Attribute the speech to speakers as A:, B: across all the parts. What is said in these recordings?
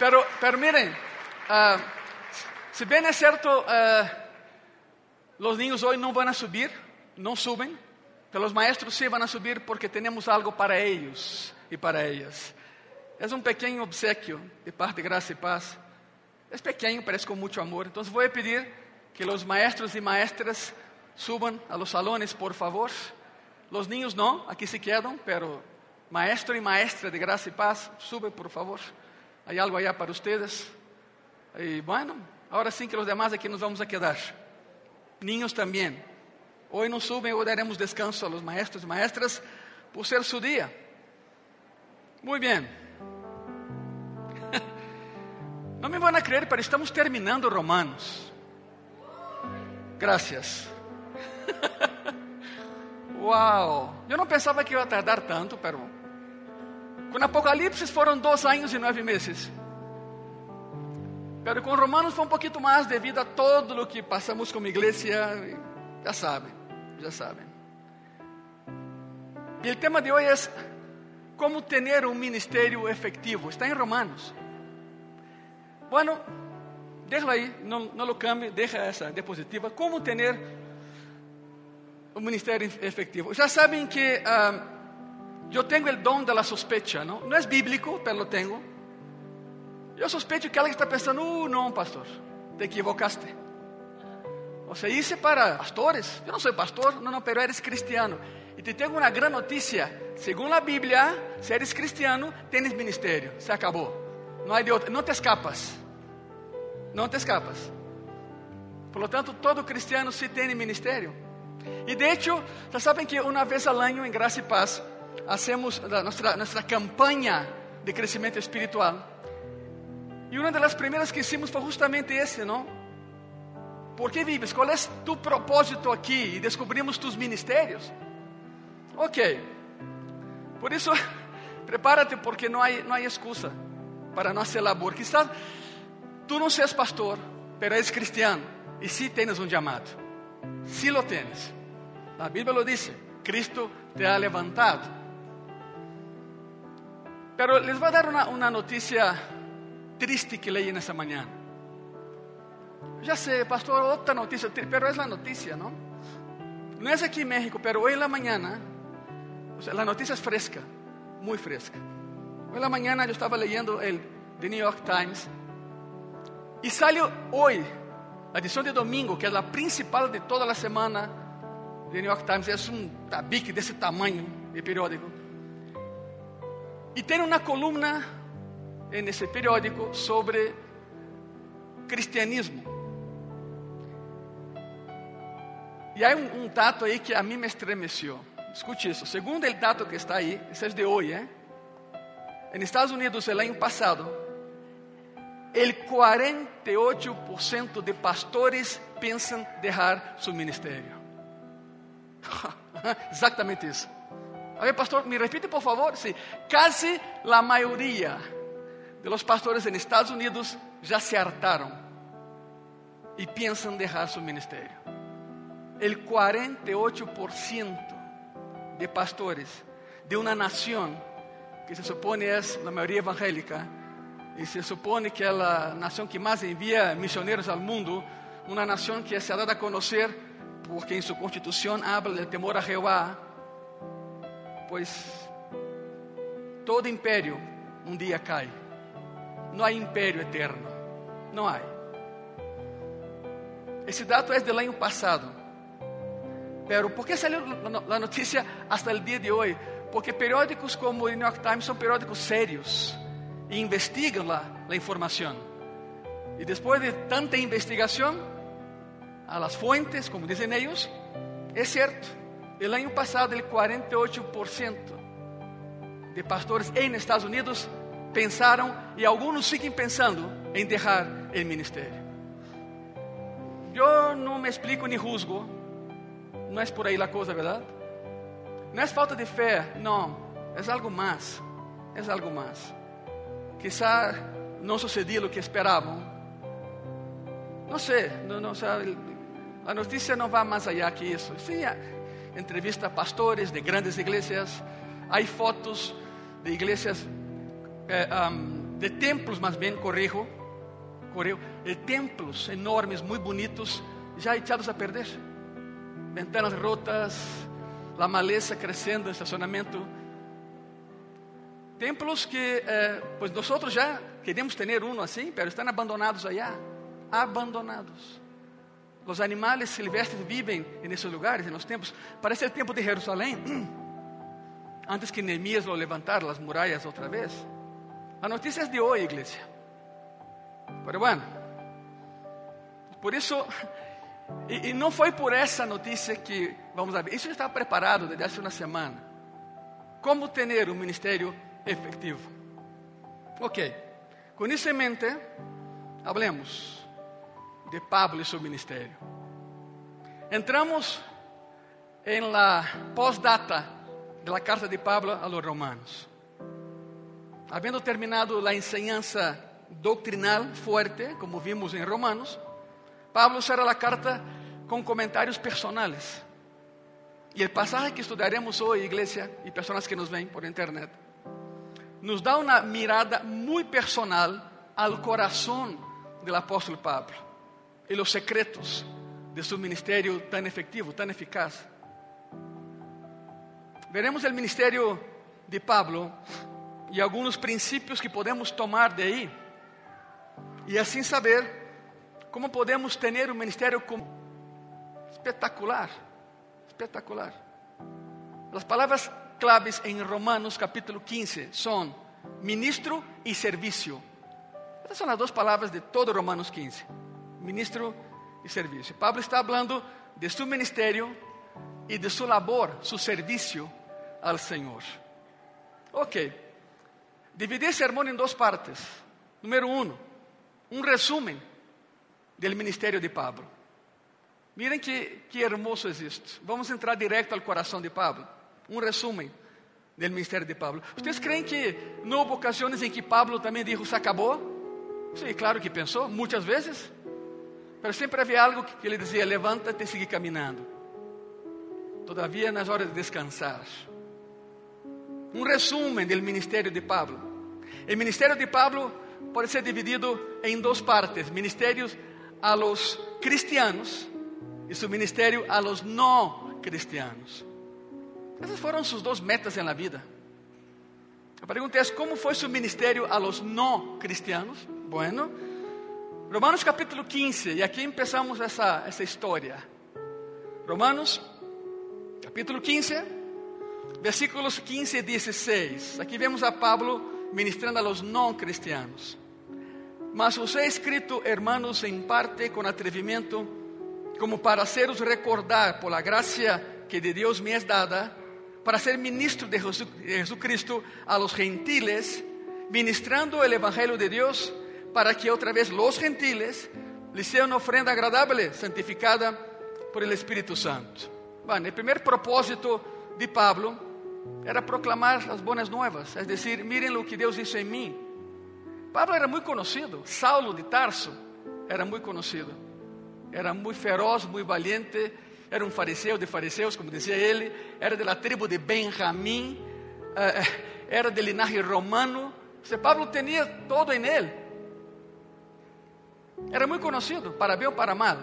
A: Pero, pero miren, ah, si bien es cierto, ah, los niños hoy no van a subir, no suben, pero los maestros van a subir porque tenemos algo para ellos y para ellas. Es un pequeño obsequio de parte de Gracia y Paz. Es pequeño, pero es con mucho amor. Voy a pedir que los maestros y maestras suban a los salones, por favor. Los niños no, aquí se quedan, pero maestro y maestra de Gracia y Paz, sube, por favor. Hay algo allá para ustedes. Y bueno, ahora sí que los demás aquí nos vamos a quedar. Niños también. Hoy no suben, hoy daremos descanso a los maestros y maestras por ser su día. Muy bien. No me van a creer, pero estamos terminando Romanos. Gracias. Uau! Eu não pensava que ia tardar tanto, pero com Apocalipse foram dois anos e nove meses. Pero com Romanos foi um pouquinho mais devido a todo o que passamos como igreja. Já sabem, já sabem. E o tema de hoje é como ter um ministério efetivo. Está em Romanos. Bueno, déjalo aí, não, não lo cambie, deixa essa diapositiva. Como ter um ministério efetivo. Já sabem que uh, eu tenho o dom da sospecha, não? É bíblico, mas lo tenho. Eu sospecho que alguém está pensando, uh, não, pastor, te equivocaste. Sea, hice para pastores. Eu não sou pastor, não, não, pero eres cristiano. E te tenho uma grande notícia. Segundo a Bíblia, se eres cristiano, tens ministério. Se acabou. Não há de outra. Não te escapas. Não te escapas. Por lo tanto, todo cristiano sí tem ministério. E de hecho, já sabem que uma vez al año em Graça e Paz hacemos nossa nossa campanha de crescimento espiritual. E uma das primeiras que hicimos foi justamente esse, não? ¿Por que vives? Qual é tu propósito aqui? E descobrimos tus ministérios. Ok. Por isso, prepárate porque não há não há excusa para nossa labor. Quizás tu não seas pastor, pero és cristiano e sí tienes um chamado. Sí lo tienes. La Biblia lo dice. Cristo te ha levantado. Pero les voy a dar una, noticia triste que leí en esa mañana. Ya sé, pastor, otra noticia, pero es la noticia, ¿no? No es aquí en México, pero hoy en la mañana, o sea, la noticia es fresca, muy fresca. Hoy en la mañana yo estaba leyendo el The New York Times y salió hoy la edición de domingo, que es la principal de toda la semana de New York Times, es un tabique de ese tamaño de periódico. Y tiene una columna en ese periódico sobre cristianismo. Y hay un, un dato ahí que a mí me estremeció. Escute isso. Segundo el dato que está aí, esse é de hoje, ¿eh? En Estados Unidos, el año pasado, el 48% de pastores pensam deixar seu ministério. Exatamente isso. A ver, pastor, me repite por favor. Sí, casi la mayoría de los pastores en Estados Unidos ya se hartaron y piensan dejar su ministerio. El 48% de pastores de una nación que se supone es la mayoría evangélica e se supone que é a nação que mais envia missionários ao mundo, uma nação que se ha dado a conhecer porque em sua constituição habla del temor a Jeová, pois todo império um dia cai. Não há império eterno, não há. Esse dado é do ano passado. Pero por que saiu a notícia hasta o dia de hoje? Porque periódicos como o New York Times são periódicos sérios e investigam a informação. E depois de tanta investigação, a las fuentes, como dizem eles, é certo. El ano passado, el 48% de pastores em Estados Unidos pensaram e alguns seguem pensando em deixar o ministério. Eu não me explico nem juzgo, não é por aí a coisa, verdade? Não é falta de fé, não, é algo mais, é algo mais. Quizá não sucedeu o que esperavam. Não sei, não, não, a notícia não vai mais allá que isso. Sim, entrevista a pastores de grandes igrejas, há fotos de igrejas eh, um, de templos, más bien, corrijo, corrijo, de templos enormes, muy bonitos, ya echados a perder. Ventanas rotas, la maleza crescendo en estacionamiento. Templos que, eh, pues nosotros ya queremos tener uno así, pero están abandonados allá, abandonados. Los animales silvestres viven en esos lugares, en los templos. Parece el templo de Jerusalén, antes que Nehemías lo levantara las murallas otra vez. La noticia es de hoy, iglesia. Pero bueno, por isso, e, e, não foi por essa notícia que vamos a ver. Isso já estava preparado desde há uma semana. Como ter um ministério efetivo? Ok, com isso em mente, hablemos de Pablo e seu ministério. Entramos em la postdata de la carta de Pablo a los romanos. Havendo terminado a enseñanza doctrinal fuerte, como vimos em Romanos, Pablo cierra la carta con comentarios personales. Y el pasaje que estudiaremos hoy, iglesia, y personas que nos ven por internet, nos da una mirada muy personal al corazón del apóstol Pablo y los secretos de su ministerio tan efectivo, tan eficaz. Veremos el ministerio de Pablo y algunos principios que podemos tomar de ahí y así saber como podemos ter um ministério espetacular, espetacular. As palavras claves em Romanos capítulo 15 são ministro e serviço. Essas são as duas palavras de todo Romanos 15. Ministro e serviço. Pablo está falando de seu ministério e de sua labor, seu serviço ao Senhor. Ok. Dividi esse sermão em duas partes. Número um, um resumo del ministerio de Pablo. Miren que, que hermoso es esto. Vamos entrar directo al corazón de Pablo. Un resumen del ministerio de Pablo. ¿Ustedes creen que no hubo ocasiones en que Pablo también dijo, se acabó? Sí, claro que pensó, muchas veces. Pero siempre había algo que, que le decía, levántate y sigue caminando. Todavía no es hora de descansar. Un resumen del ministerio de Pablo. El ministerio de Pablo pode ser dividido em duas partes: ministérios a los cristianos y su ministerio a los no cristianos. Essas foram sus duas metas en la vida. A pergunta é: como foi seu ministério a los no cristianos? Bueno, Romanos capítulo 15, e aqui empezamos essa, essa história. Romanos capítulo 15, versículos 15 e 16. Aqui vemos a Pablo ministrando a los no cristianos. Mas os he escrito, hermanos, em parte com atrevimento, como para haceros recordar por la gracia que de Deus me es dada, para ser ministro de Jesucristo a los gentiles, ministrando el Evangelio de Dios, para que otra vez los gentiles les sea una ofrenda agradable, santificada por el Espíritu Santo. Bueno, el primer propósito de Pablo era proclamar las buenas nuevas, es decir, miren lo que Deus hizo en mí. Pablo era muito conhecido, Saulo de Tarso era muito conhecido, era muito feroz, muito valiente, era um fariseu de fariseus, como dizia ele, era da tribo de Benjamim, eh, era de linaje romano. Se Pablo tinha todo em ele. Era muito conhecido, para bem ou para mal.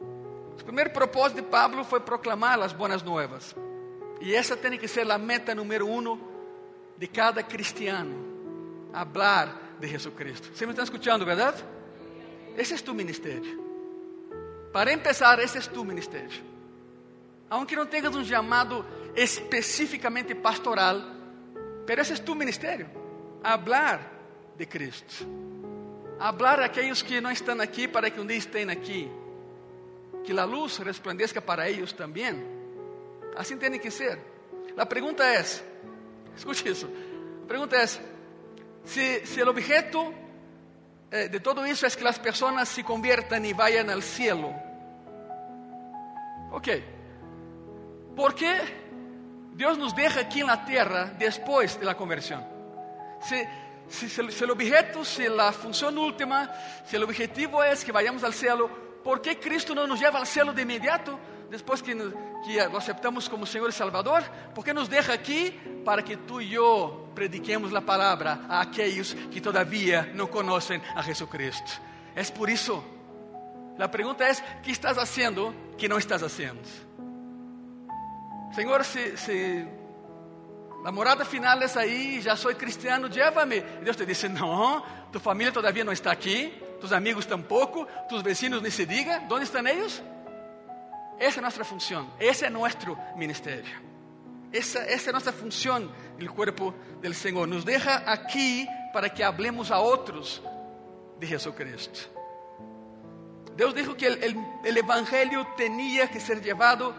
A: O primeiro propósito de Pablo foi proclamar as boas novas. E essa tem que ser a meta número um de cada cristiano hablar de Jesucristo. ¿Se me están escuchando, verdad? Ese es tu ministerio. Para empezar, ese es tu ministerio. Aunque no tengas un llamado específicamente pastoral, pero ese es tu ministerio. Hablar de Cristo. Hablar a aquellos que no están aquí para que un día estén aquí. Que la luz resplandezca para ellos también. Así tiene que ser. La pregunta es, escuche eso. La pregunta es, si, si el objeto eh, de todo eso es que las personas se conviertan y vayan al cielo, ok, ¿por qué Dios nos deja aquí en la tierra después de la conversión? Si, si, si, el objeto, si la función última, si el objetivo es que vayamos al cielo, ¿por qué Cristo no nos lleva al cielo de inmediato? Después que, que lo aceptamos como Señor y Salvador, ¿por qué nos deja aquí para que tú y yo prediquemos a palavra a aqueles que todavia não conhecem a Jesucristo. É por isso. A pergunta é: que estás fazendo que não estás fazendo? Senhor, se, se a morada final é aí, já sou cristiano, llévame. Deus te disse: não, tu família todavia não está aqui, tus amigos tampouco, tus vecinos nem se diga, eles? Essa é nossa função, esse é nosso ministério. Essa, é nossa função no corpo do Senhor. Nos deixa aqui para que hablemos a outros de Jesucristo. Deus disse que o Evangelho tinha que ser levado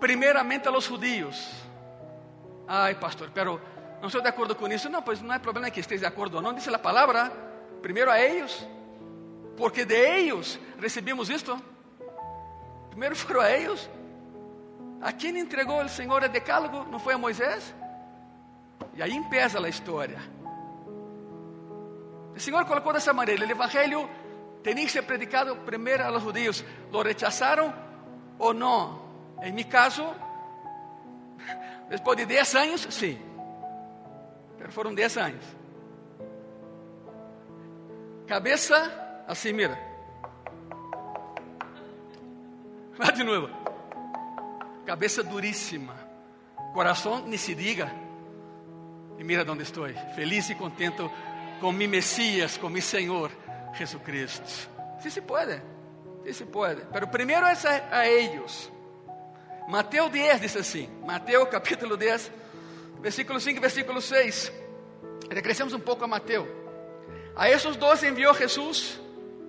A: primeiramente a los judíos. Ai, pastor, pero não estou de acordo com isso. Não, pois não é problema que esteja de acordo ou não. Diz a palavra, primeiro a eles, porque de eles recebemos isto. Primeiro foram a eles. A quem entregou o Senhor o decálogo? Não foi a Moisés? E aí empieza a história. O Senhor colocou dessa maneira: o Evangelho tinha que ser predicado primeiro aos judeus. Lo rechazaram ou não? Em meu caso, depois de 10 anos, sim. Mas foram 10 anos. Cabeça assim, mira. Vá de novo. Cabeça duríssima. Coração, nem se diga. E mira onde estou. Feliz e contento com mi Messias, com mi Senhor, Jesucristo. Sim se pode. Sim se pode. Mas primeiro é a, a eles. Mateus 10 diz assim, Mateus capítulo 10, versículo 5 e versículo 6. Regressemos um pouco a Mateus. A esses dois enviou Jesus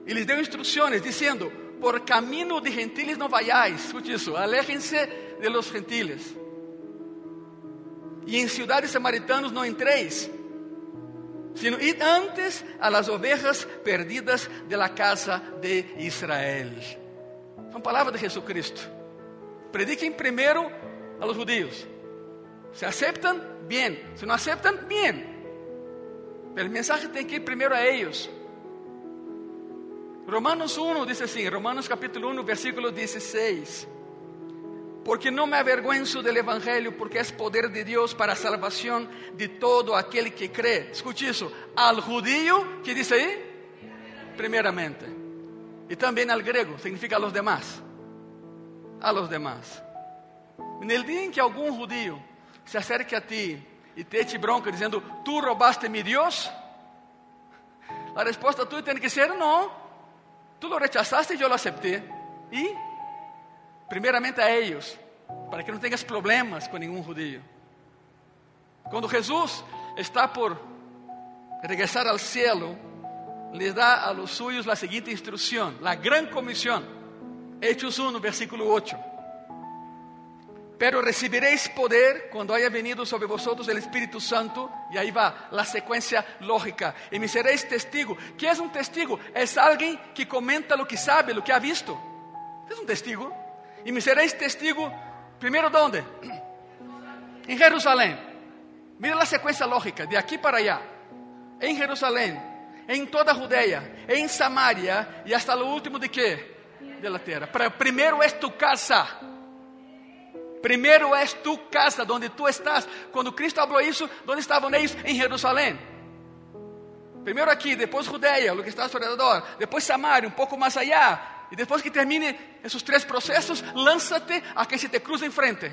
A: e lhes deu instruções, dizendo: Por caminho de gentiles não vayáis. Escute isso, aléjense de los gentiles. E em cidades samaritanos não entreis, sino id antes a las ovejas perdidas de la casa de Israel. São palavras de Jesucristo. Prediquem primeiro a los judíos. Se aceitam, bem. Se não aceitam, bem. Mas o mensagem tem que ir primeiro a eles. Romanos 1 diz assim, Romanos capítulo 1, versículo 16. Porque não me avergüenzo del Evangelho, porque é poder de Deus para a salvação de todo aquele que crê. Escute isso. Al judío, que diz aí? Primeiramente. E também al grego, significa a los demás a los demás. No dia em que algum judío se acerque a ti e te eche bronca dizendo, tu roubaste mi Deus, a resposta tua tem que ser, não, tu lo rechazaste e eu lo aceptei. E, primeiramente a eles, para que não tenhas problemas com nenhum judío. Quando Jesus está por regressar ao cielo, lhe dá a los suyos a seguinte instrução, a gran comissão. Hechos 1, versículo 8. Pero recibiréis poder cuando haya venido sobre vosotros el Espíritu Santo. Y ahí va la secuencia lógica. Y me seréis testigo. ¿Qué es un testigo? Es alguien que comenta lo que sabe, lo que ha visto. Es un testigo. Y me seréis testigo, primero ¿dónde? En Jerusalén. Mira la secuencia lógica, de aquí para allá. En Jerusalén, en toda Judea, en Samaria y hasta lo último de qué? De la tierra. Primero es tu casa. Primeiro és tu casa, onde tu estás. Quando Cristo falou isso, onde estavam eles? Em Jerusalém. Primeiro aqui, depois Judeia, o que está ao redor, depois Samaria, um pouco mais allá. E depois que termine esses três processos, lança-te a quem se te cruza em frente,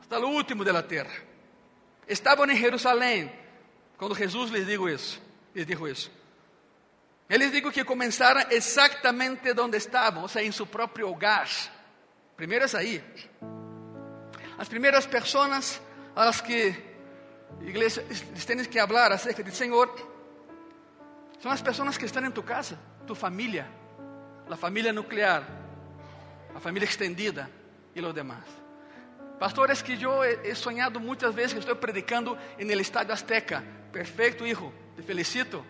A: hasta o último da terra. Estavam em Jerusalém, quando Jesus lhes digo isso, lhes dijo isso. Eles digo que começaram exatamente onde estavam, ou seja, em seu próprio hogar. Primeiro é aí. As primeiras pessoas a las que igreja tem que falar acerca de Senhor são as pessoas que estão em tu casa, tu família, a família nuclear, a família extendida e os demás. Pastores que eu he sonhado muitas vezes que estou predicando en el Estadio Azteca. Perfeito, hijo, te felicito.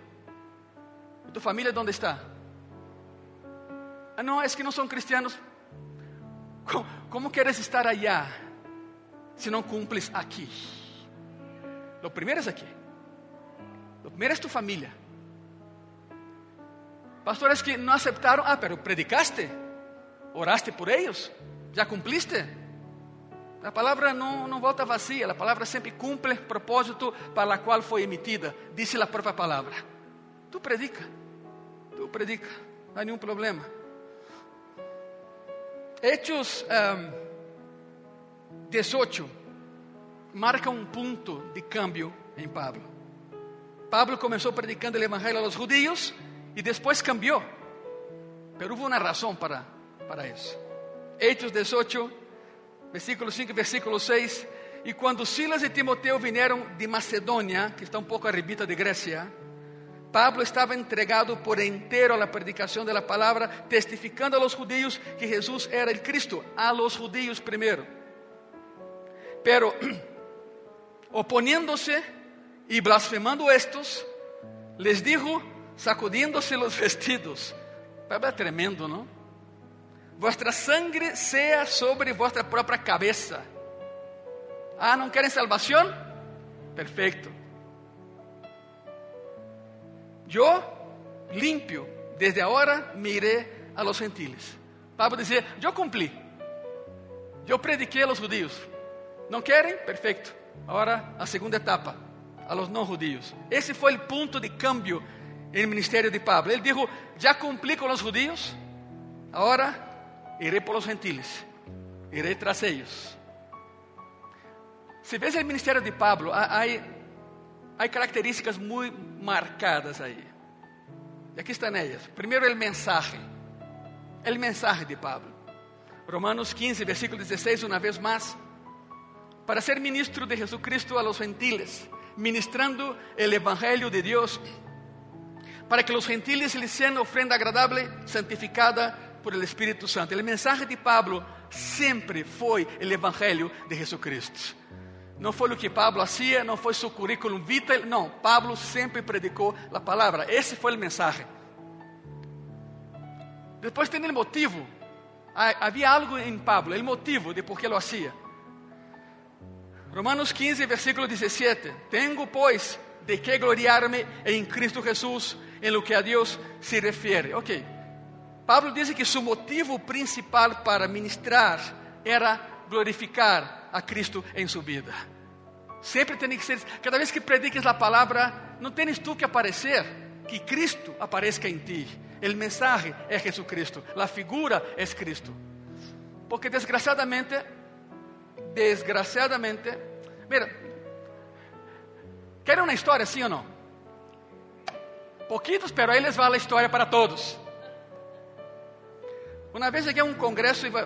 A: ¿Tu familia dónde está? Ah, no, es que no son cristianos. ¿Cómo, cómo quieres estar allá si no cumples aquí? Lo primero es aquí. Lo primero es tu familia. Pastores que no aceptaron, ah, pero predicaste, oraste por ellos, ya cumpliste. A palavra não, volta vazia, a palavra sempre cumpre propósito para o qual foi emitida, disse a própria palavra. Tu predica, tu predica, não há nenhum problema. Hechos um, 18 marca um ponto de câmbio em Pablo. Pablo começou predicando o evangelho a los judíos e depois cambiou. Pero hubo uma razão para, para isso. Hechos 18 versículo 5 e versículo 6. E quando Silas e Timoteo vieram de Macedônia, que está um pouco arribita de Grécia, Pablo estava entregado por inteiro à predicação da palavra, testificando a los judíos que Jesus era el Cristo, a los judíos primeiro. Pero oponiéndose y blasfemando estos, les dijo, sacudiéndose los vestidos. É tremendo, não? Vuestra sangre sea sobre vuestra própria cabeça. Ah, não querem salvação? Perfeito. Eu, limpio, desde agora me iré a los gentiles. Pablo dizia: Eu cumpri. Eu prediquei a los judíos. Não querem? Perfeito. Agora a segunda etapa, a los não judíos. Esse foi o ponto de cambio no ministério de Pablo. Ele disse: Já cumpri com os judíos, agora iré por los gentiles, iré tras ellos. Si ves el ministerio de Pablo, hay, hay características muy marcadas ahí. Y aquí están ellas. Primero el mensaje, el mensaje de Pablo. Romanos 15, versículo 16, una vez más. Para ser ministro de Jesucristo a los gentiles, ministrando el Evangelio de Dios, para que los gentiles les sean ofrenda agradable, santificada por el Espíritu Santo. El mensaje de Pablo sempre foi o Evangelho de Jesucristo. Não foi o que Pablo hacía, não foi seu currículo vitae, não. Pablo sempre predicou a palavra. Esse foi o mensagem. Depois tem o motivo. Havia algo em Pablo, o motivo de por que lo hacía. Romanos 15, versículo 17. Tengo, pois, de que gloriarme em Cristo Jesús, em lo que a Deus se refere. Ok. Pablo diz que seu motivo principal para ministrar era glorificar a Cristo em sua vida. Sempre tem que ser, cada vez que prediques a palavra, não tens tu que aparecer, que Cristo apareça em ti. O mensagem é Jesucristo, a figura é Cristo. Porque desgraciadamente, desgraciadamente, mira, querem uma história, sim ou não? Poquitos, pero aí les va a história para todos. Uma vez cheguei a um congresso e me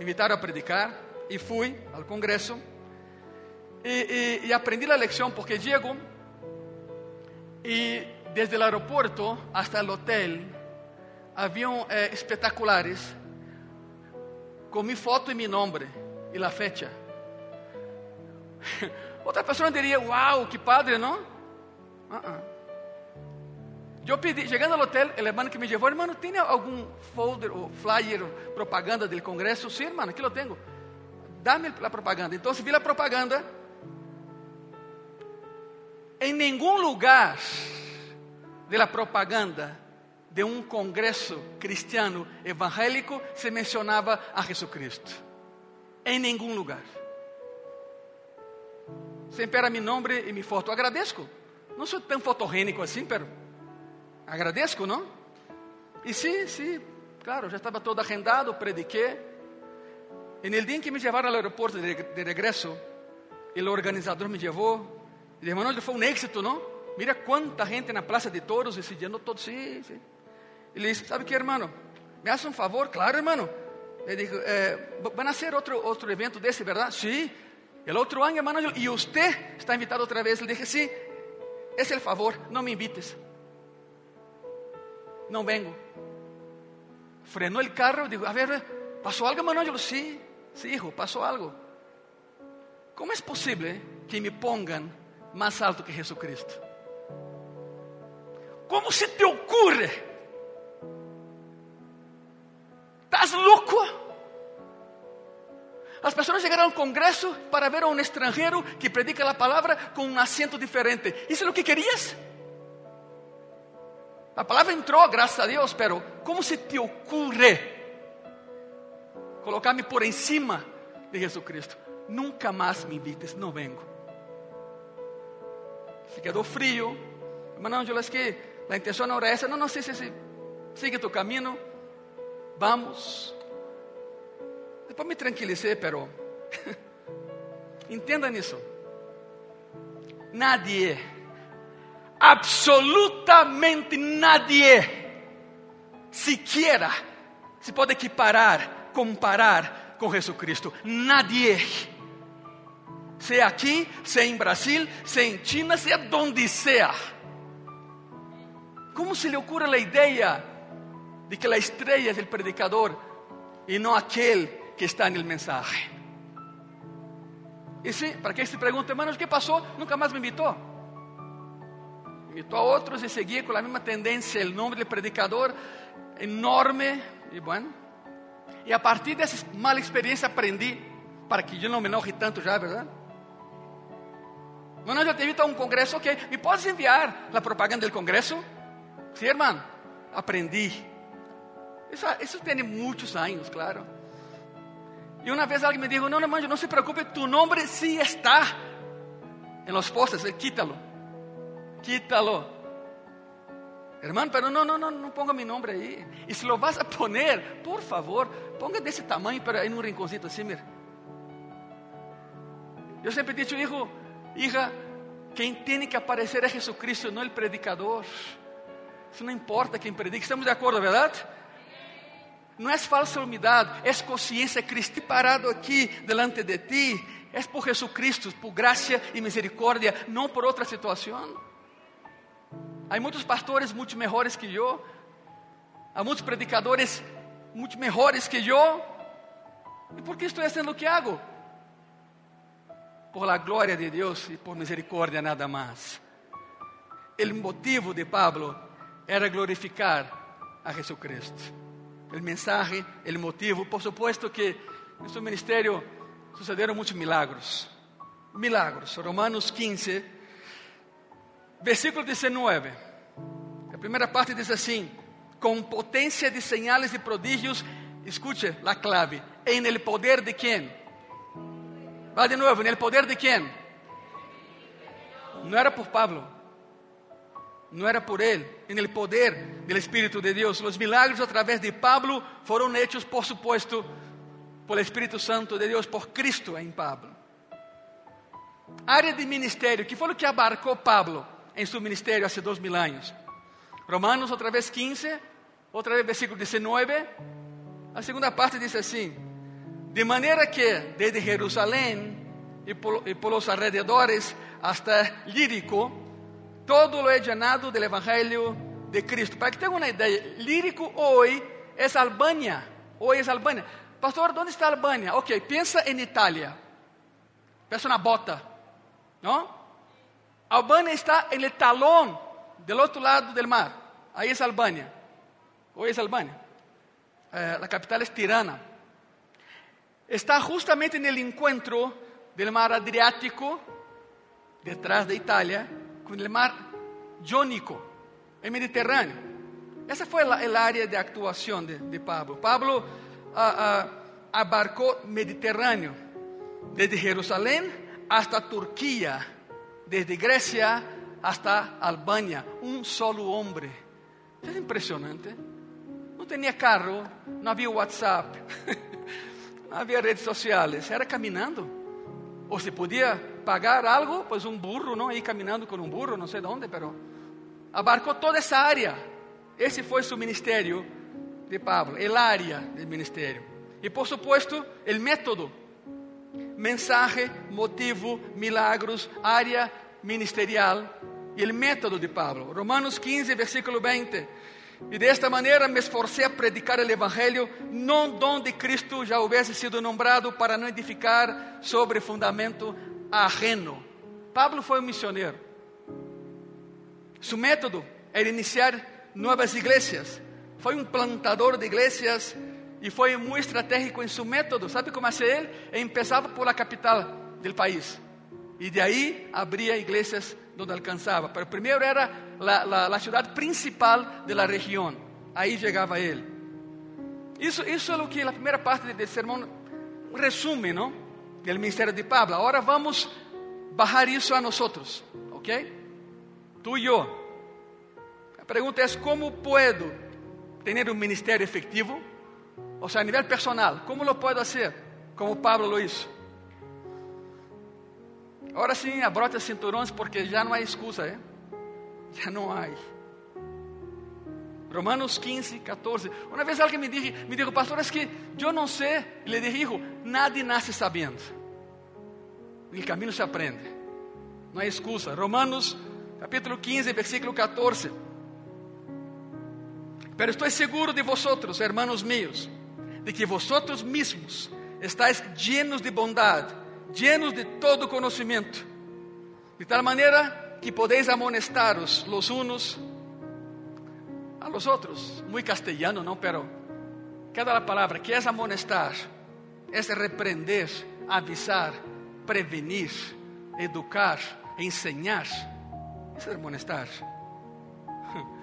A: invitaram a predicar e fui ao congresso e, aprendi a lição porque chego e desde o aeroporto hasta o hotel haviam eh, com minha foto e meu nome e a fecha. Outra pessoa diria, uau, que padre, não? Uh -uh. Eu pedi, chegando ao hotel, o hermano que me levou, hermano, tem algum folder ou flyer, propaganda do congresso? Sim, sí, hermano, aqui lo tenho. Dá-me a propaganda. Então, vi a propaganda. Em nenhum lugar de la propaganda de um congresso cristiano evangélico se mencionava a Jesucristo. Em nenhum lugar. Sempre era meu nome e minha foto. Agradeço. Não sou tão fotogênico assim, pero Agradeço, não? E sim, sim, claro, já estava todo agendado, prediquei. E no dia em que me levaram ao aeroporto de, de regresso, o organizador me levou. E disse, Manuel, foi um êxito, não? Mira quanta gente na Praça de Toros e se llenou todo. Sim, sim. Ele disse, sabe que, hermano? Me hace um favor? Claro, hermano. Ele disse, eh, van a ser outro, outro evento desse, verdade? Sim. El outro ano, hermano, e você está invitado outra vez. Ele disse, sim, esse é o favor, não me invites no vengo. Frenó el carro, dijo, a ver, ¿pasó algo, Manuel? sí, sí, hijo, pasó algo. ¿Cómo es posible que me pongan más alto que Jesucristo? ¿Cómo se te ocurre? ¿Estás loco? Las personas llegaron al Congreso para ver a un extranjero que predica la palabra con un acento diferente. ¿Eso es lo que querías? A palavra entrou, graças a Deus, pero como se te ocorre colocar-me por em cima de Jesus Cristo? nunca más me invites, no vengo. Se quedó frío. Hermano Ángelo, es que la intención ahora es esa. No, no, sí, sí, sí. Sigue tu camino. Vamos. Después me tranquilicé, pero entiendan eso. Nadie, absolutamente nadie, siquiera se puede equiparar, comparar con Jesucristo. Nadie. Sea aquí, sea en Brasil, sea en China, sea donde sea. ¿Cómo se le ocurre la idea de que la estrella es el predicador y no aquel que está en el mensaje? Y sí, para que se pregunte, hermanos, ¿qué pasó? Nunca más me invitó. Invitó a otros y seguía con la misma tendencia, el nombre del predicador enorme. Y bueno, y a partir de esa mala experiencia aprendí, para que yo no me enoje tanto ya, ¿verdad? Bueno, yo te invito a un congreso, ok, ¿me puedes enviar la propaganda del congreso? Sí, hermano, aprendí. Eso, eso tiene muchos años, claro. Y una vez alguien me dijo, no, hermano, no se preocupe, tu nombre sí está en los postes, eh, quítalo, quítalo. Hermano, pero no, no, no, no ponga mi nombre ahí. Y si lo vas a poner, por favor, ponga de ese tamaño, pero en un rinconcito así, mira. Yo siempre he dicho, hijo, hija, quien tiene que aparecer es Jesucristo, no el predicador. Eso no importa quien predique, estamos de acuerdo, ¿verdad? No es falsa humildad, es conciencia. Cristo parado aquí delante de ti. Es por Jesucristo, por gracia y misericordia, no por otra situación. Hay muchos pastores mucho mejores que yo. Hay muchos predicadores mucho mejores que yo. ¿Y por qué estoy haciendo lo que hago? Por la gloria de Dios y por misericordia nada más. El motivo de Pablo era glorificar a Jesucristo. El mensaje, el motivo, por supuesto que en su ministerio sucedieron muchos milagros. Milagros. Romanos 15, versículo 19. La primera parte dice así, con potencia de señales y prodigios, escuche la clave, en el poder de quién? Va de en el poder de quién? No era por Pablo, no era por él, en el poder del Espíritu de Dios. Los milagros a través de Pablo fueron hechos, por supuesto, por el Espíritu Santo de Dios, por Cristo en Pablo. Área de ministerio, que fue lo que abarcó Pablo en su ministerio hace dos mil años. Romanos, otra vez 15, otra vez versículo 19. La segunda parte dice así: De manera que desde Jerusalén y por, y por los alrededores hasta Lírico, todo lo he llenado del Evangelio de Cristo. Para que tengan una idea, Lírico hoy es Albania. Hoy es Albania. Pastor, ¿dónde está Albania? Ok, piensa en Italia. Piensa una bota, ¿no? Albania está en el talón del otro lado del mar. Ahí es Albania. Hoy es Albania. Eh, la capital es Tirana. Está justamente en el encuentro del mar Adriático, detrás de Italia, con el mar Jónico, el Mediterráneo. Esa fue la, el área de actuación de, Pablo. Pablo uh, uh, abarcó Mediterráneo, desde Jerusalén hasta Turquía, desde Grecia hasta Albania, un solo hombre. Es impresionante. No tenía carro, no había WhatsApp, había redes sociales, era caminando. O se podía pagar algo, pues un burro, ¿no? Ahí caminando con un burro, no sé dónde, pero abarcó toda esa área. Ese fue su ministerio de Pablo, el área del ministerio. Y por supuesto, el método. Mensaje, motivo, milagros, área ministerial y el método de Pablo. Romanos 15, versículo 20. Y de esta manera me esforcé a predicar el Evangelio, no donde Cristo ya hubiese sido nombrado para no edificar sobre fundamento ajeno. Pablo foi um missionário. Su método era iniciar novas igrejas. Foi um plantador de igrejas e foi muito estratégico em seu método. ¿Sabe como hacía ele? Empezava por la capital del país e de aí abria igrejas onde alcançava. Mas primeiro era la, la, la cidade principal de la região. Aí chegava ele. Isso, isso é o que a primeira parte do sermão resume, não? del ministerio de Pablo. Ahora vamos a bajar eso a nosotros, ¿ok? Tú y yo. La pregunta es, ¿cómo puedo tener un ministerio efectivo? O sea, a nivel personal, ¿cómo lo puedo hacer? Como Pablo lo hizo. Ahora sim, abrote cinturões porque já não há excusa, ¿eh? Já não há. Romanos 15, 14. Uma vez alguém me disse, me disse, pastor, é que eu não sei. E le hijo, nadie nasce sabendo. No caminho se aprende. Não há excusa. Romanos capítulo 15, versículo 14. Pero estou seguro de vosotros, hermanos míos, de que vosotros mismos estáis llenos de bondade llenos de todo conocimiento, de tal manera que podéis amonestaros los unos a los otros. Muy castellano, ¿no? Pero cada la palabra que es amonestar, es reprender, avisar, prevenir, educar, enseñar. Eso es amonestar.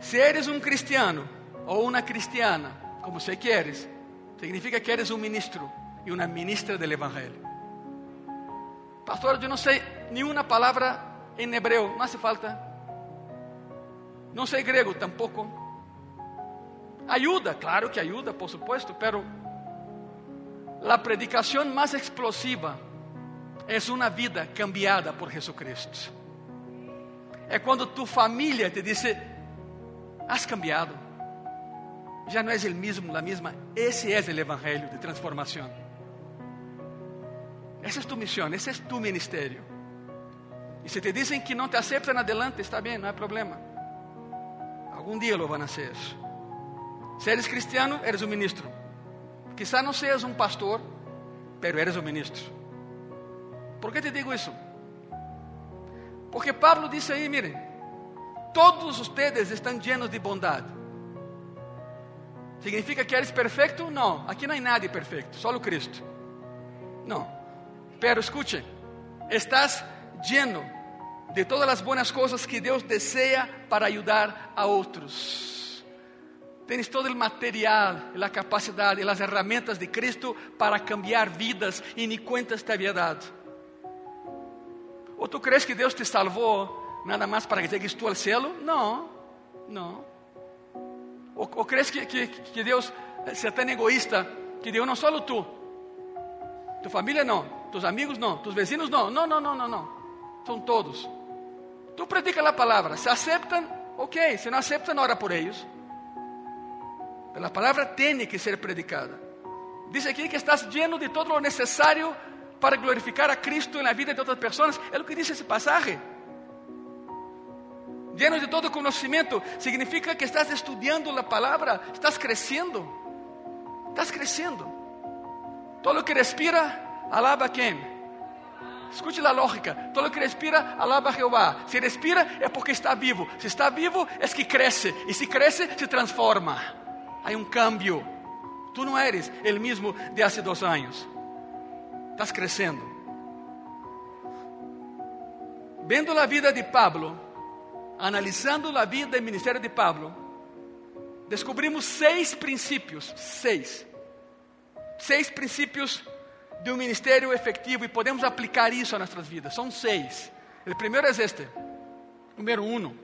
A: Si eres un cristiano o una cristiana, como se quieres, significa que eres un ministro e uma ministra do Evangelho. Pastor, eu não sei nenhuma palavra em hebreu, não hace falta. Não sei grego tampouco. Ajuda, claro que ajuda, por supuesto, pero a predicação mais explosiva é uma vida cambiada por Jesucristo. É quando tu família te diz: has cambiado, já não és o mesmo, a mesma. Esse é o Evangelho de transformação. Essa é tu missão, esse é tu ministério. E se te dizem que não te aceitam adelante, está bem, não há problema. Algum dia lo van a eres cristiano, eres um ministro. Quizá não seas um pastor, pero eres um ministro. Por que te digo isso? Porque Pablo disse aí, miren, todos ustedes estão llenos de bondade. ¿Significa que eres? Não, aqui não há nada perfeito, só o Cristo. Não. Pero escuche, estás lleno de todas las buenas cosas que Dios desea para ayudar a otros. Tienes todo el material, la capacidad y las herramientas de Cristo para cambiar vidas y ni cuenta te había dado. ¿O tú crees que Dios te salvó nada más para que llegues tú al cielo? No, no. ¿O, o crees que, que, que Dios sea tan egoísta que dio no solo tú, tu familia no, tus amigos no, tus vecinos no, no, no, no, no, no. Son todos. Tú predicas la palabra, se aceptan, ok, si no aceptan, ora por ellos. Pero la palabra tiene que ser predicada. Dice aquí que estás lleno de todo lo necesario para glorificar a Cristo en la vida de otras personas. Es lo que dice ese pasaje. Lleno de todo conocimiento significa que estás estudiando la palabra, estás creciendo. Estás creciendo. Todo que respira alaba a quem? Escute a lógica. Todo que respira, alaba a Jeová. Se respira é porque está vivo. Se está vivo, é que cresce. E se cresce, se transforma. Há um cambio. Tu não eres o mesmo de há dois anos. Estás crescendo. Vendo a vida de Pablo, analisando a vida e ministério de Pablo, descobrimos seis princípios. Seis. Seis princípios de um ministério efetivo e podemos aplicar isso a nossas vidas. São seis. O primeiro é este. Número um.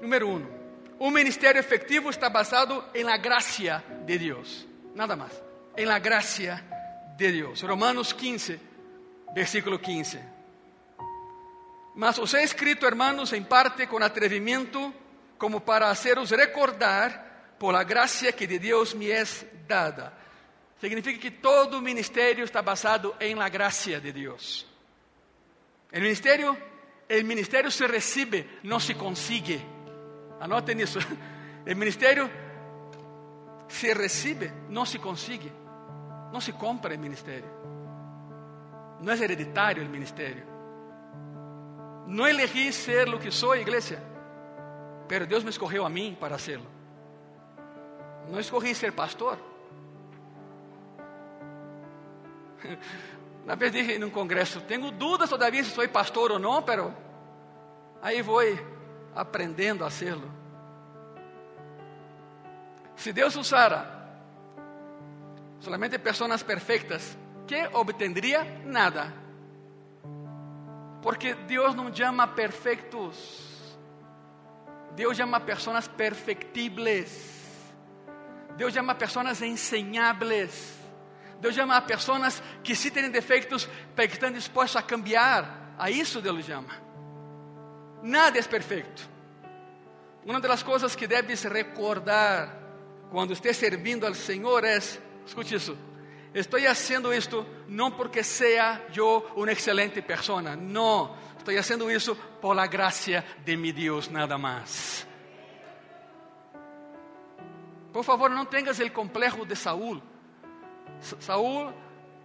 A: Número um. Um ministério efetivo está basado em la gracia de Deus. Nada mais. Em la gracia de Deus. Romanos 15, versículo 15. Mas os he escrito, hermanos, em parte com atrevimento, como para haceros recordar por la gracia que de Deus me es dada Significa que todo ministério está basado em la gracia de Deus. O ministério, el ministério se recibe, não se consigue. Anoten isso. O ministério se recibe, não se consigue. Não se compra o ministério. Não é hereditário o ministério. Não elegi ser o que sou, igreja. Pero Deus me escorreu a mim para serlo. Não escorri ser pastor. Una vez dije en un congreso, tengo dudas todavía si soy pastor o no, pero ahí voy aprendiendo a hacerlo. Se Deus usara solamente personas perfectas, ¿qué obtendría? Nada. Porque Deus não chama perfeitos. Deus chama pessoas perfectibles. Deus chama pessoas enseñables. Deus chama pessoas que se têm defeitos, estão dispostos a cambiar. A isso Deus chama. Nada é perfeito. Uma das coisas que debes recordar quando esteja servindo ao Senhor é, escute isso, estou fazendo isto não porque seja eu uma excelente pessoa, não, estou fazendo isso por la gracia de mi Deus, nada mais. Por favor, não tenhas o complexo de Saúl. Saúl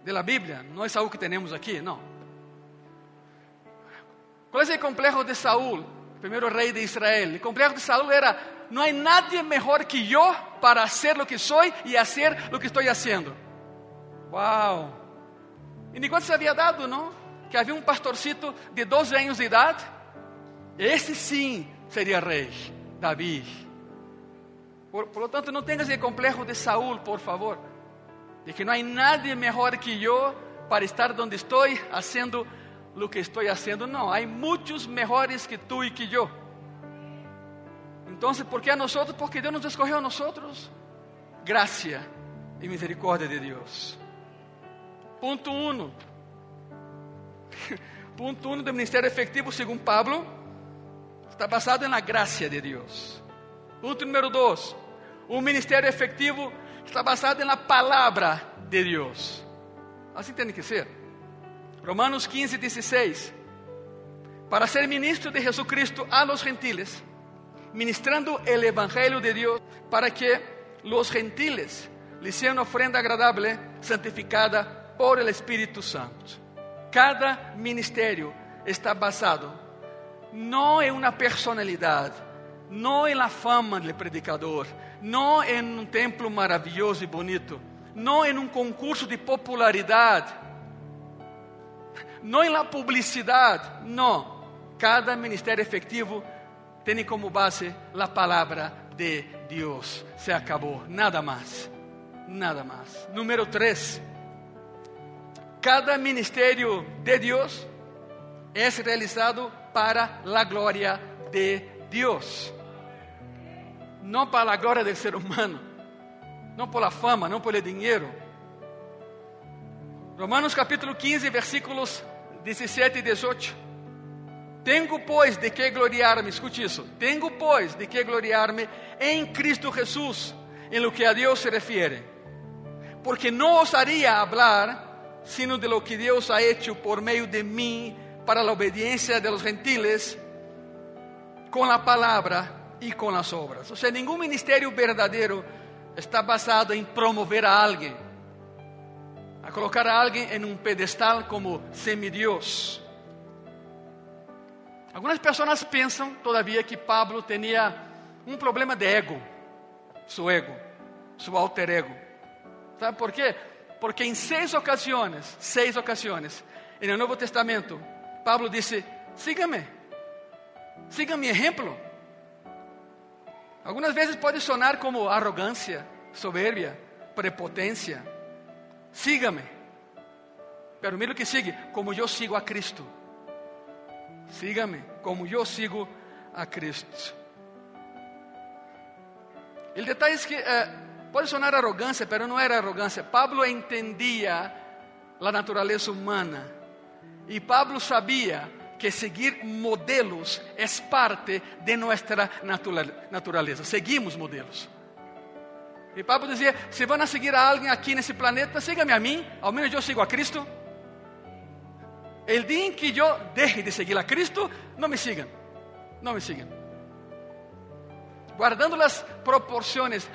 A: de la Bíblia, não é Saúl que temos aqui, não. Qual é o complexo de Saúl? primeiro rei de Israel. O complexo de Saúl era: não há nadie melhor que eu para ser o que sou e fazer o que estou fazendo. Uau! E ninguém se havia dado, não? Que havia um pastorcito de 12 anos de idade. Esse sim seria rei, Davi. Por, por lo tanto, não tenhas esse complexo de Saúl, por favor. De que não há nadie melhor que eu para estar onde estou, fazendo lo que estou fazendo. Não, há muitos melhores que tu e que eu. Então, por que a nós? Porque Deus nos escolheu a nós. Graça e misericórdia de Deus. Ponto 1. Um. Ponto 1 um do ministério efetivo, segundo Pablo, está basado na graça de Deus. Ponto número 2. O ministério efetivo está basado na palavra de Deus. Assim tem que ser. Romanos 15, 16. Para ser ministro de Jesucristo a los gentiles, ministrando el Evangelio de Dios, para que los gentiles le sean ofrenda agradable, santificada por el Espíritu Santo. Cada ministerio está basado no en una personalidad, no en la fama del predicador, no en un templo maravilloso y bonito, no en un concurso de popularidad não em la publicidade, não. Cada ministério efetivo tem como base a palavra de Deus. Se acabou, nada mais. Nada mais. Número 3. Cada ministério de Deus é realizado para a glória de Deus. Não para a glória do ser humano, não por la fama, não por dinheiro Romanos capítulo 15, versículos 17 e 18. Tenho, pois, de que gloriar-me, escute isso. Tenho, pois, de que gloriar-me em Cristo Jesus, em lo que a Deus se refere. Porque não osaria falar, sino de lo que Deus ha hecho por meio de mim, para a obediência de los gentiles, com a palavra e com as obras. Ou seja, nenhum ministério verdadeiro está basado em promover a alguém a colocar a alguém em um pedestal como semidios. Algumas pessoas pensam, todavia, que Pablo tinha um problema de ego, seu ego, seu alter ego. ¿Sabe por quê? Porque em seis ocasiões, seis ocasiões, no Novo Testamento, Pablo disse: Siga-me, siga mi exemplo. Algumas vezes pode sonar como arrogância, soberbia, prepotência sígame. Pero mira o que sigue, como eu sigo a Cristo. Sígame, como eu sigo a Cristo. O detalhe é que eh, pode sonar arrogância, mas não era arrogância. Pablo entendia a natureza humana. E Pablo sabia que seguir modelos é parte de nossa natureza. Seguimos modelos. E Pablo dizia: se vão seguir a alguém aqui nesse planeta, siga-me a mim, ao menos eu sigo a Cristo. El dia em que eu deixe de seguir a Cristo, não me sigam, não me sigam. Guardando as proporções,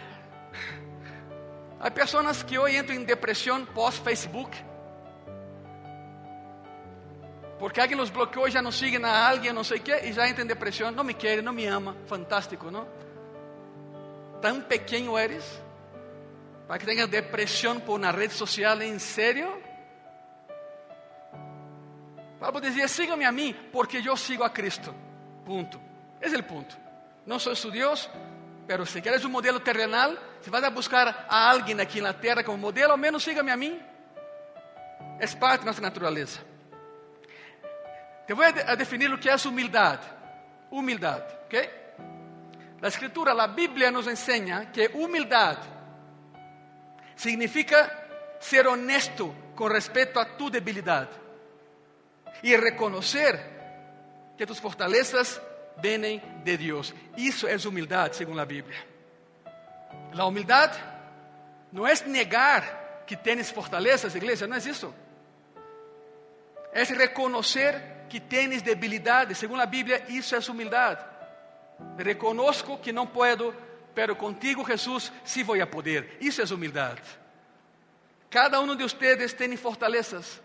A: há pessoas que hoje entram em depressão pós-Facebook. Porque alguém os bloqueou, já não siguen a alguém, não sei o que, e já entram em depressão. Não me quer, não me ama. Fantástico, não? Tão pequeno eres para que tengas depresión por una red social, ¿en serio? Pablo decía, sígame a mí porque yo sigo a Cristo. Punto. Es el punto. No soy su Dios, Pero si quieres un modelo terrenal, si vas a buscar a alguien aquí en la tierra como modelo, al menos sígame a mí. Es parte de nuestra naturaleza. Te voy a definir lo que es humildad. Humildad, ¿ok? La escritura, la Biblia nos enseña que humildad significa ser honesto con respecto a tu debilidad y reconocer que tus fortalezas vienen de Dios. Eso es humildad según la Biblia. La humildad no es negar que tienes fortalezas, iglesia, no es eso. Es reconocer que tienes debilidades. Según la Biblia, eso es humildad. Reconozco que no puedo, pero contigo, Jesús, sí voy a poder. Eso es humildad. Cada uno de ustedes tiene fortalezas.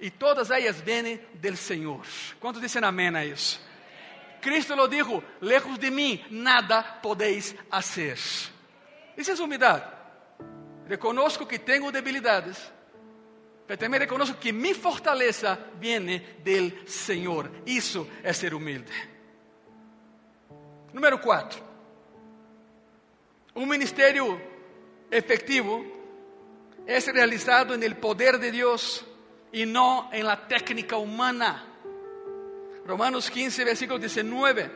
A: E todas elas vêm do Senhor. Quantos dizem amém a isso? Cristo lo dijo: lejos de mim nada podéis hacer. Isso é humildade. Reconozco que tenho debilidades, mas também reconozco que mi fortaleza viene del Senhor. Isso é ser humilde. Número 4. Um ministério efetivo é realizado no poder de Deus y no en la técnica humana. Romanos 15, versículo 19.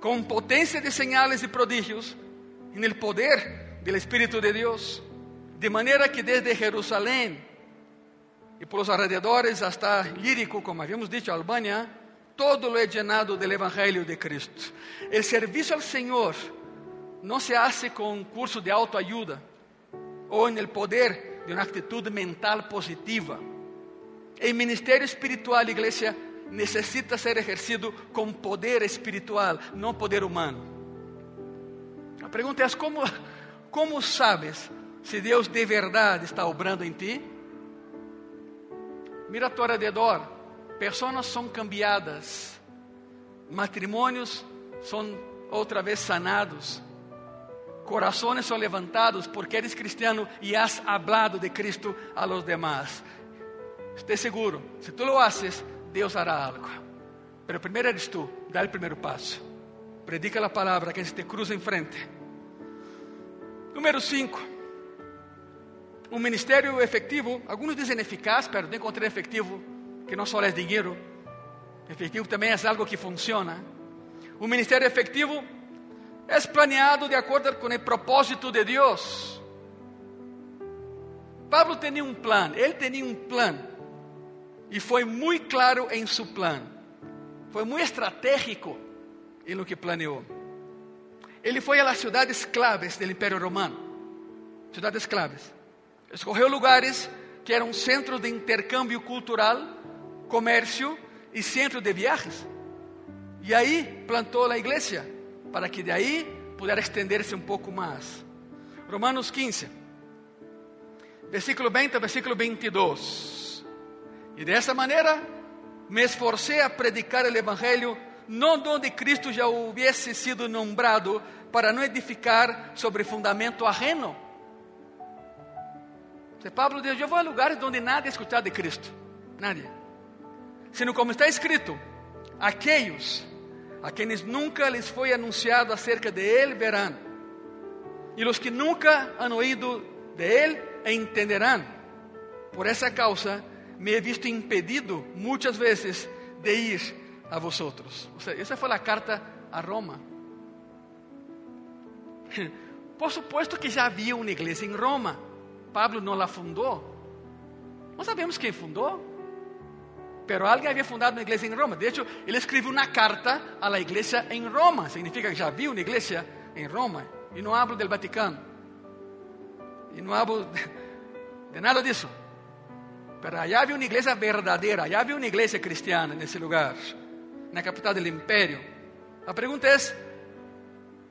A: Con potencia de señales y prodigios en el poder del Espíritu de Dios, de manera que desde Jerusalén y por los alrededores Lírico, como habíamos dicho, Albania, todo he llenado del Evangelio de Cristo. El servicio al Señor no se hace con curso de autoayuda o en el poder de uma atitude mental positiva. Em ministério espiritual, igreja, necessita ser exercido com poder espiritual, não poder humano. A pergunta é: como, como sabes se Deus de verdade está obrando em ti? Mira a tu redor, pessoas são cambiadas, matrimônios são outra vez sanados, corazones son levantados porque eres cristiano y has hablado de Cristo a los demás. Esté seguro, si tú lo haces, Dios hará algo. Pero primero eres tú, da el primer paso. Predica la palabra que se te cruza enfrente. Número 5. Un ministerio efectivo, algunos dicen eficaz, pero no encontré efectivo, que no solo es dinero. Efectivo también es algo que funciona. Un ministerio efectivo é planeado de acordo com o propósito de Deus. Pablo tinha um plano, ele tinha um plano, e foi muito claro em seu plano, foi muito estratégico em lo que planeou. Ele foi a las cidades claves do Império Romano, cidades claves. Escolheu lugares que eram centros de intercâmbio cultural, comércio e centro de viagens. E aí plantou a igreja para que de aí pudesse estender-se um pouco mais. Romanos 15, versículo 20 versículo 22. E dessa maneira me esforcei a predicar o Evangelho, não onde Cristo já houvesse sido nombrado, para não edificar sobre fundamento ajeno. Pablo diz: Eu vou a lugares onde nada é escutado de Cristo, nadie. Sino como está escrito, aqueles a quienes nunca les foi anunciado acerca de Él verán, y los que nunca han oído de Él entenderán. Por essa causa me he visto impedido muitas vezes de ir a vosotros. O sea, esa fue la carta a Roma. Por supuesto que já havia uma igreja em Roma. Pablo não la fundou. Não sabemos quem fundou. pero alguien había fundado una iglesia en Roma. De hecho, él escribió una carta a la iglesia en Roma. Significa que ya había una iglesia en Roma. Y no hablo del Vaticano. Y no hablo de, nada de eso. Pero allá había una iglesia verdadera. Allá había una iglesia cristiana en ese lugar. En la capital del imperio. La pregunta es,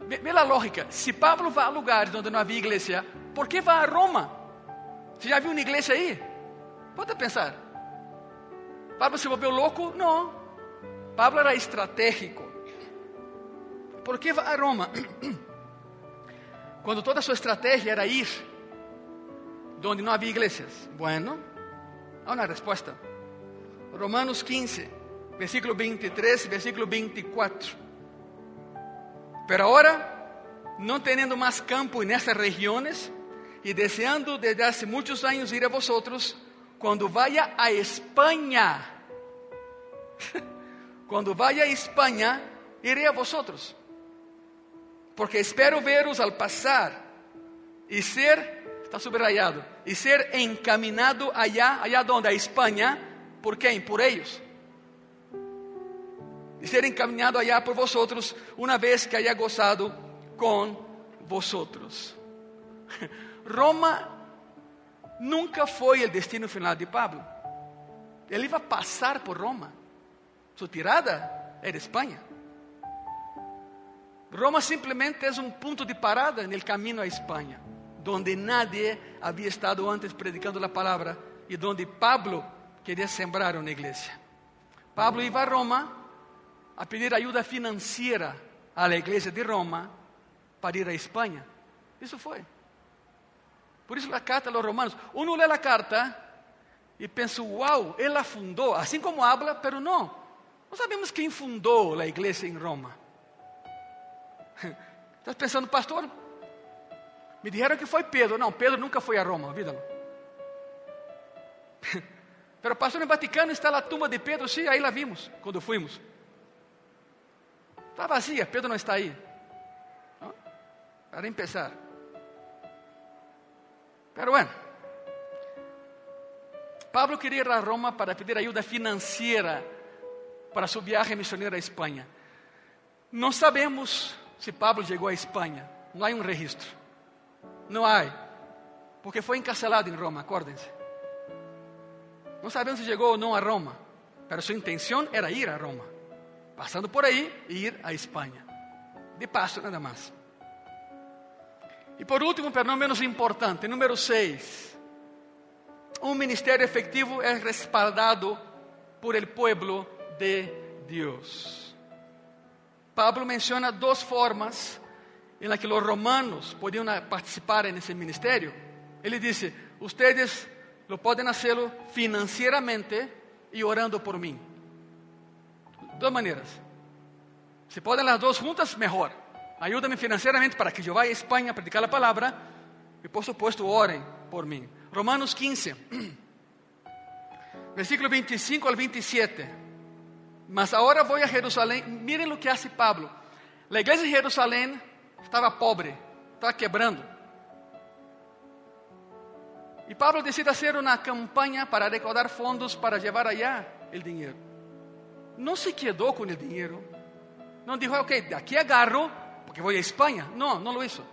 A: ve, ve la lógica. Si Pablo va a lugares donde no había iglesia, ¿por qué va a Roma? Si ya había una iglesia ahí. Pode pensar. Pablo se volvió louco? Não. Pablo era estratégico. ¿Por que a Roma? Quando toda a sua estratégia era ir donde não havia igrejas. Bueno, há uma resposta. Romanos 15, versículo 23 versículo 24. Pero ahora, no teniendo más campo en esas regiones y deseando desde hace muchos años ir a vosotros, cuando vaya a España, cuando vaya a España, iré a vosotros, porque espero veros al pasar y ser, está subrayado, y ser encaminado allá, allá donde, a España, ¿por quién? Por ellos. Y ser encaminado allá por vosotros una vez que haya gozado con vosotros. Roma nunca foi o destino final de Pablo. Ele iba a passar por Roma. Sua tirada era Espanha. Roma simplesmente é um ponto de parada no caminho a Espanha, donde nadie havia estado antes predicando a palavra e donde Pablo queria sembrar uma igreja. Pablo iba a Roma a pedir ajuda financeira à igreja de Roma para ir a Espanha. Isso foi. Por isso a carta aos romanos, uno lê a carta e pensa, uau, ela fundou, assim como habla, pero não. Não sabemos quem fundou a igreja em Roma. Estás pensando, pastor? Me disseram que foi Pedro. Não, Pedro nunca foi a Roma, olvídalo. Pero pastor, no Vaticano está a tumba de Pedro, sim, aí la vimos quando fuimos. Está vazia, Pedro não está aí. Para empezar. Pero bueno, Pablo queria ir a Roma para pedir ajuda financeira para su viaje misionero a Espanha. Não sabemos se Pablo chegou a Espanha. Não há um registro. Não há. Porque foi encarcelado em Roma, acordem-se. Não sabemos se chegou ou não a Roma. Mas sua intenção era ir a Roma. Passando por aí e ir a Espanha. De passo, nada mais. E por último, pero não menos importante, número 6. Um ministério efetivo é respaldado por el pueblo de Deus. Pablo menciona duas formas em que os romanos podiam participar nesse ministério. Ele disse: Ustedes lo podem hacerlo financieramente e orando por mim. Duas maneiras. Se podem as duas juntas, melhor. Ayúdame financeiramente para que eu vá a Espanha a predicar a palavra e, por supuesto, orem por mim. Romanos 15, versículo 25 al 27. Mas agora vou a Jerusalém. Miren o que hace Pablo. A igreja de Jerusalém estava pobre, estava quebrando. E Pablo decide fazer uma campanha para recaudar fondos para levar allá o dinheiro. Não se quedou com o dinheiro. Não dijo, ok, aqui agarro porque vou a Espanha. Não, não lo hizo.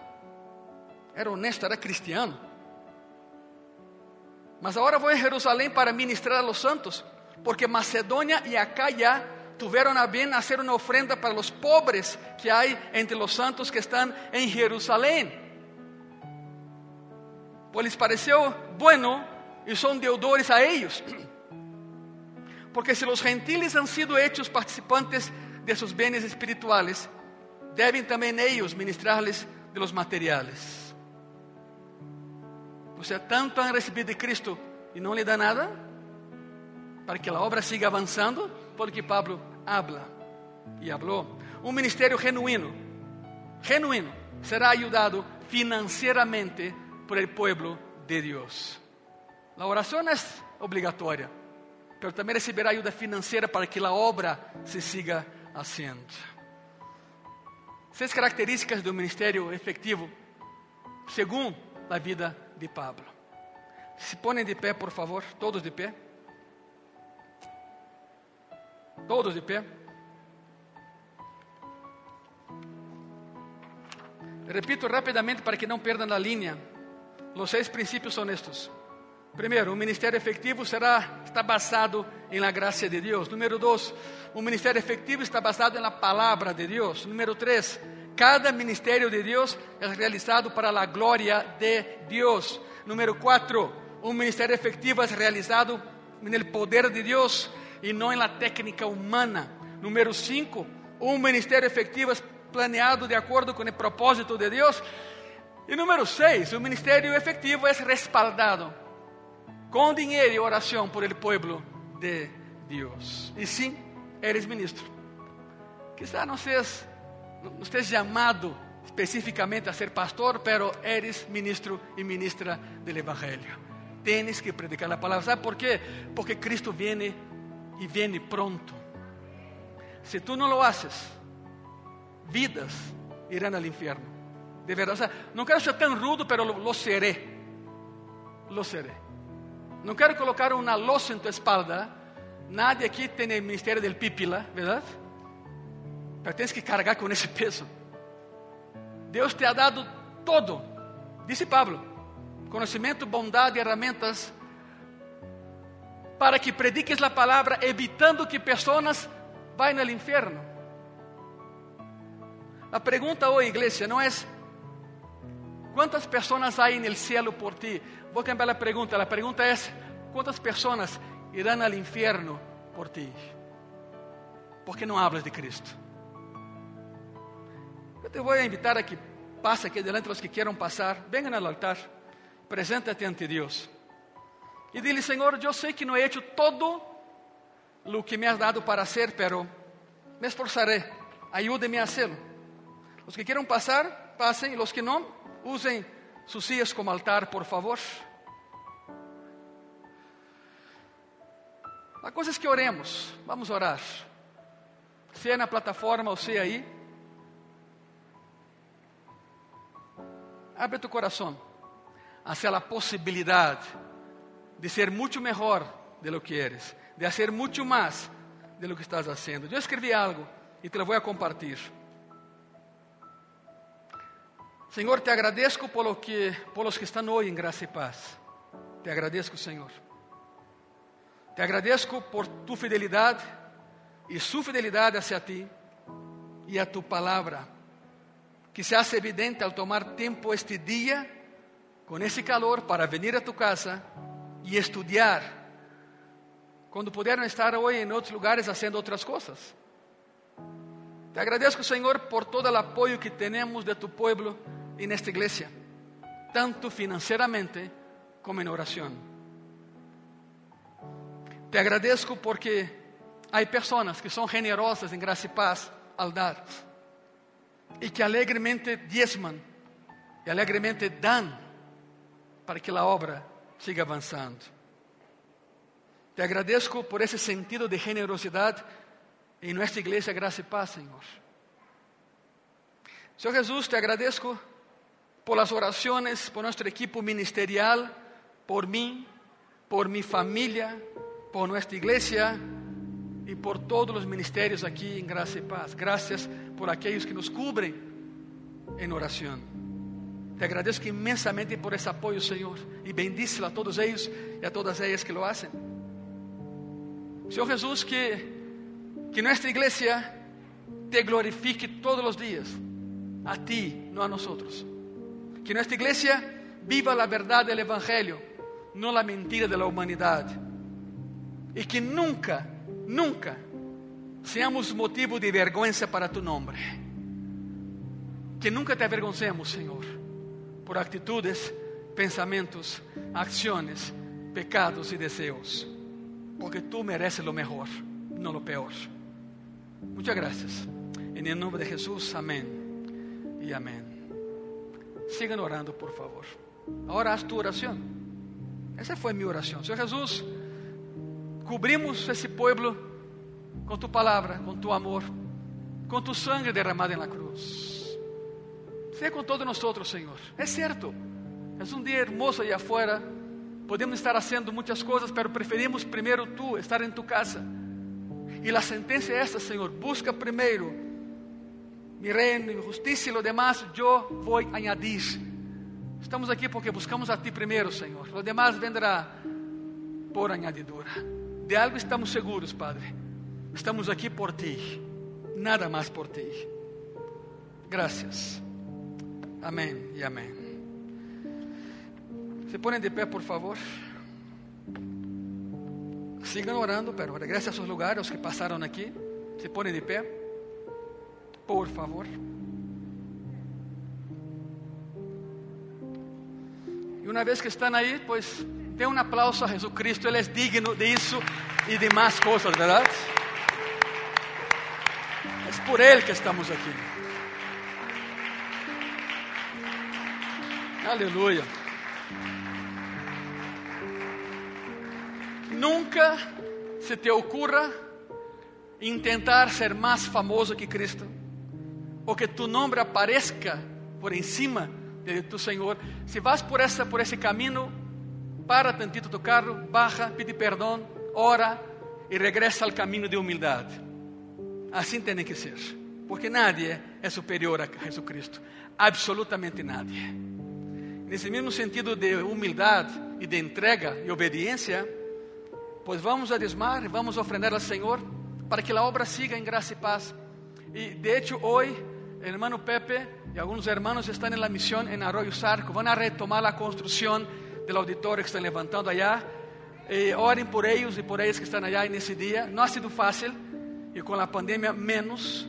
A: Era honesto, era cristiano. Mas agora vou a Jerusalém para ministrar a los santos, porque Macedônia e Acaya tiveram a bem hacer uma ofrenda para os pobres que há entre os santos que estão em Jerusalém. Pois les pareceu bueno e são deudores a eles. Porque se os gentiles han sido hechos participantes de seus bens espirituales, devem também eles ministrar-lhes de los materiales. Ou seja, tanto han recebido de Cristo e não lhe dá nada, para que a obra siga avançando, porque Pablo habla e habló. Um ministério genuíno, genuíno, será ayudado financieramente por el pueblo de Deus. A oração é obrigatória, mas também receberá ajuda financeira para que a obra se siga haciendo. Seis características do ministério efetivo, segundo a vida de Pablo. Se põem de pé, por favor, todos de pé. Todos de pé. Repito rapidamente para que não perdam a linha. Os seis princípios são estes. Primeiro, um ministério efetivo será está basado em la graça de Deus. Número dois, um ministério efetivo está basado na palavra de Deus. Número três, cada ministério de Deus é realizado para a glória de Deus. Número quatro, um ministério efetivo é realizado no poder de Deus e não na técnica humana. Número cinco, um ministério efetivo é planeado de acordo com o propósito de Deus. E número seis, o ministério efetivo é respaldado com dinheiro e oração por el pueblo de Deus. E sim, eres ministro. Quizá não seas não estés llamado específicamente a ser pastor, pero eres ministro y ministra del Evangelio. Tienes que predicar la palabra. ¿Sabe por qué? Porque Cristo viene y viene pronto. Si tú no lo haces, vidas irán al infierno. De verdad, o sea, no quiero ser tan rudo, pero lo, lo seré. Lo seré. No quiero colocar una losa en tu espalda. Nadie aquí tiene el ministerio del pípila, ¿verdad? Pero tienes que cargar con ese peso. Deus te ha dado todo, disse Pablo: conhecimento, bondade, ferramentas para que prediques a palavra, evitando que pessoas vayam ao inferno. A pergunta hoje, igreja, não é quantas pessoas há no cielo por ti. Vou cambiar a pergunta. A pergunta é quantas pessoas irão ao inferno por ti. Porque não hablas de Cristo. Eu te vou invitar a que passe aqui delante os que queiram passar. Venham ao altar. Preséntate ante Deus. E dile, Senhor, eu sei que não he hecho todo o que me has dado para hacer, pero me esforzaré. Ayúdeme a hacerlo. Os que queiram passar, passem. E os que não, usem sus sillas como altar, por favor. A coisa é que oremos. Vamos orar. Seja na plataforma ou seja aí. Abre tu coração hacia a possibilidade de ser muito melhor de lo que eres, de hacer muito mais de lo que estás haciendo. Eu escrevi algo e te lo vou a compartilhar. Senhor, te agradeço por, lo que, por los que estão hoje em graça e paz. Te agradeço, Senhor. Te agradeço por tu fidelidade e sua fidelidade hacia ti e a tu palavra que se hace evidente al tomar tiempo este día con ese calor para venir a tu casa y estudiar, cuando pudieron estar hoy en otros lugares haciendo otras cosas. Te agradezco, Señor, por todo el apoyo que tenemos de tu pueblo en esta iglesia, tanto financieramente como en oración. Te agradezco porque hay personas que son generosas en gracia y paz al dar e que alegremente diezman e alegremente dão para que a obra siga avançando. Te agradeço por esse sentido de generosidade em nossa igreja Graça e Paz, Senhor. Senhor Jesus, te agradeço por as orações, por nosso equipo ministerial, por mim, por minha família, por nossa igreja e por todos os ministérios aqui em Graça e Paz. Graças por aqueles que nos cobrem em oração. Te agradeço imensamente por esse apoio, Senhor, e bendice a todos eles e a todas elas que lo hacen. Senhor Jesus, que, que nossa igreja te glorifique todos os dias, a ti, não a nós. Que nossa igreja viva a verdade do Evangelho, não a mentira da humanidade. E que nunca nunca seamos motivo de vergüenza para tu nombre. Que nunca te avergoncemos, Señor, por actitudes, pensamientos, acciones, pecados y deseos, porque tú mereces lo mejor, no lo peor. Muchas gracias. En el nombre de Jesús, amén y amén. Sigan orando, por favor. Ahora haz tu oración. Esa fue mi oración. Señor Jesús, cobrimos esse povo com tu palavra, com tu amor, com tu sangue derramado la cruz. Seja com todos nós, Senhor. É certo, é um dia hermoso aí afuera. Podemos estar fazendo muitas coisas, mas preferimos primeiro tu, estar em tu casa. E a sentença é esta, Senhor: busca primeiro mi reino, mi justiça e lo demás eu vou añadir. Estamos aqui porque buscamos a ti primeiro, Senhor. Lo demás vendrá por añadidura. De algo estamos seguros, Padre. Estamos aqui por ti, nada mais por ti. Graças. Amém e amém. Se põem de pé, por favor. Sigam orando, pero regrese a seus lugares, os que passaram aqui. Se põem de pé, por favor. E uma vez que estão aí, pues Dê um aplauso a Jesus Cristo, Ele é digno disso e de mais coisas, verdade? É por Ele que estamos aqui. Aleluia. Nunca se te ocorra tentar ser mais famoso que Cristo, ou que tu nome apareça por em cima de tu Senhor. Se vas por essa por esse caminho, para tantito tu carro, baja, pede perdão, ora e regressa ao caminho de humildade. Assim tem que ser, porque nadie é superior a Jesus Cristo, absolutamente nadie. Nesse mesmo sentido de humildade e de entrega e obediência, pois vamos a desmar, vamos ofrendar ao Senhor para que a obra siga em graça e paz. E de hecho, hoje, o hermano Pepe e alguns hermanos estão na missão em Arroyo Sarco, vão a retomar a construção do auditório que estão levantando allá. E orem por eles e por eles que estão allá nesse dia. Não ha sido fácil e com a pandemia menos,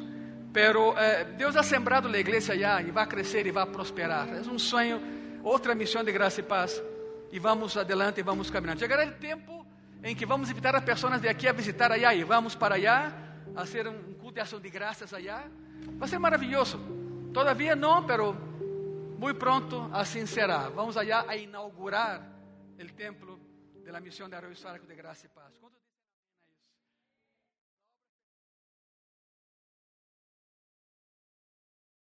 A: pero eh, Deus ha sembrado a igreja allá e vai crescer e vai prosperar. É um sonho, outra missão de graça e paz. E vamos adelante e vamos caminhando. Chegará o tempo em que vamos invitar as pessoas de aqui a visitar allá e vamos para allá a fazer um culto de ação de graças allá. Vai ser maravilhoso. Todavia não, pero muito pronto assim será. Vamos allá a inaugurar o templo de la misión de Arroyo de Graça e Paz.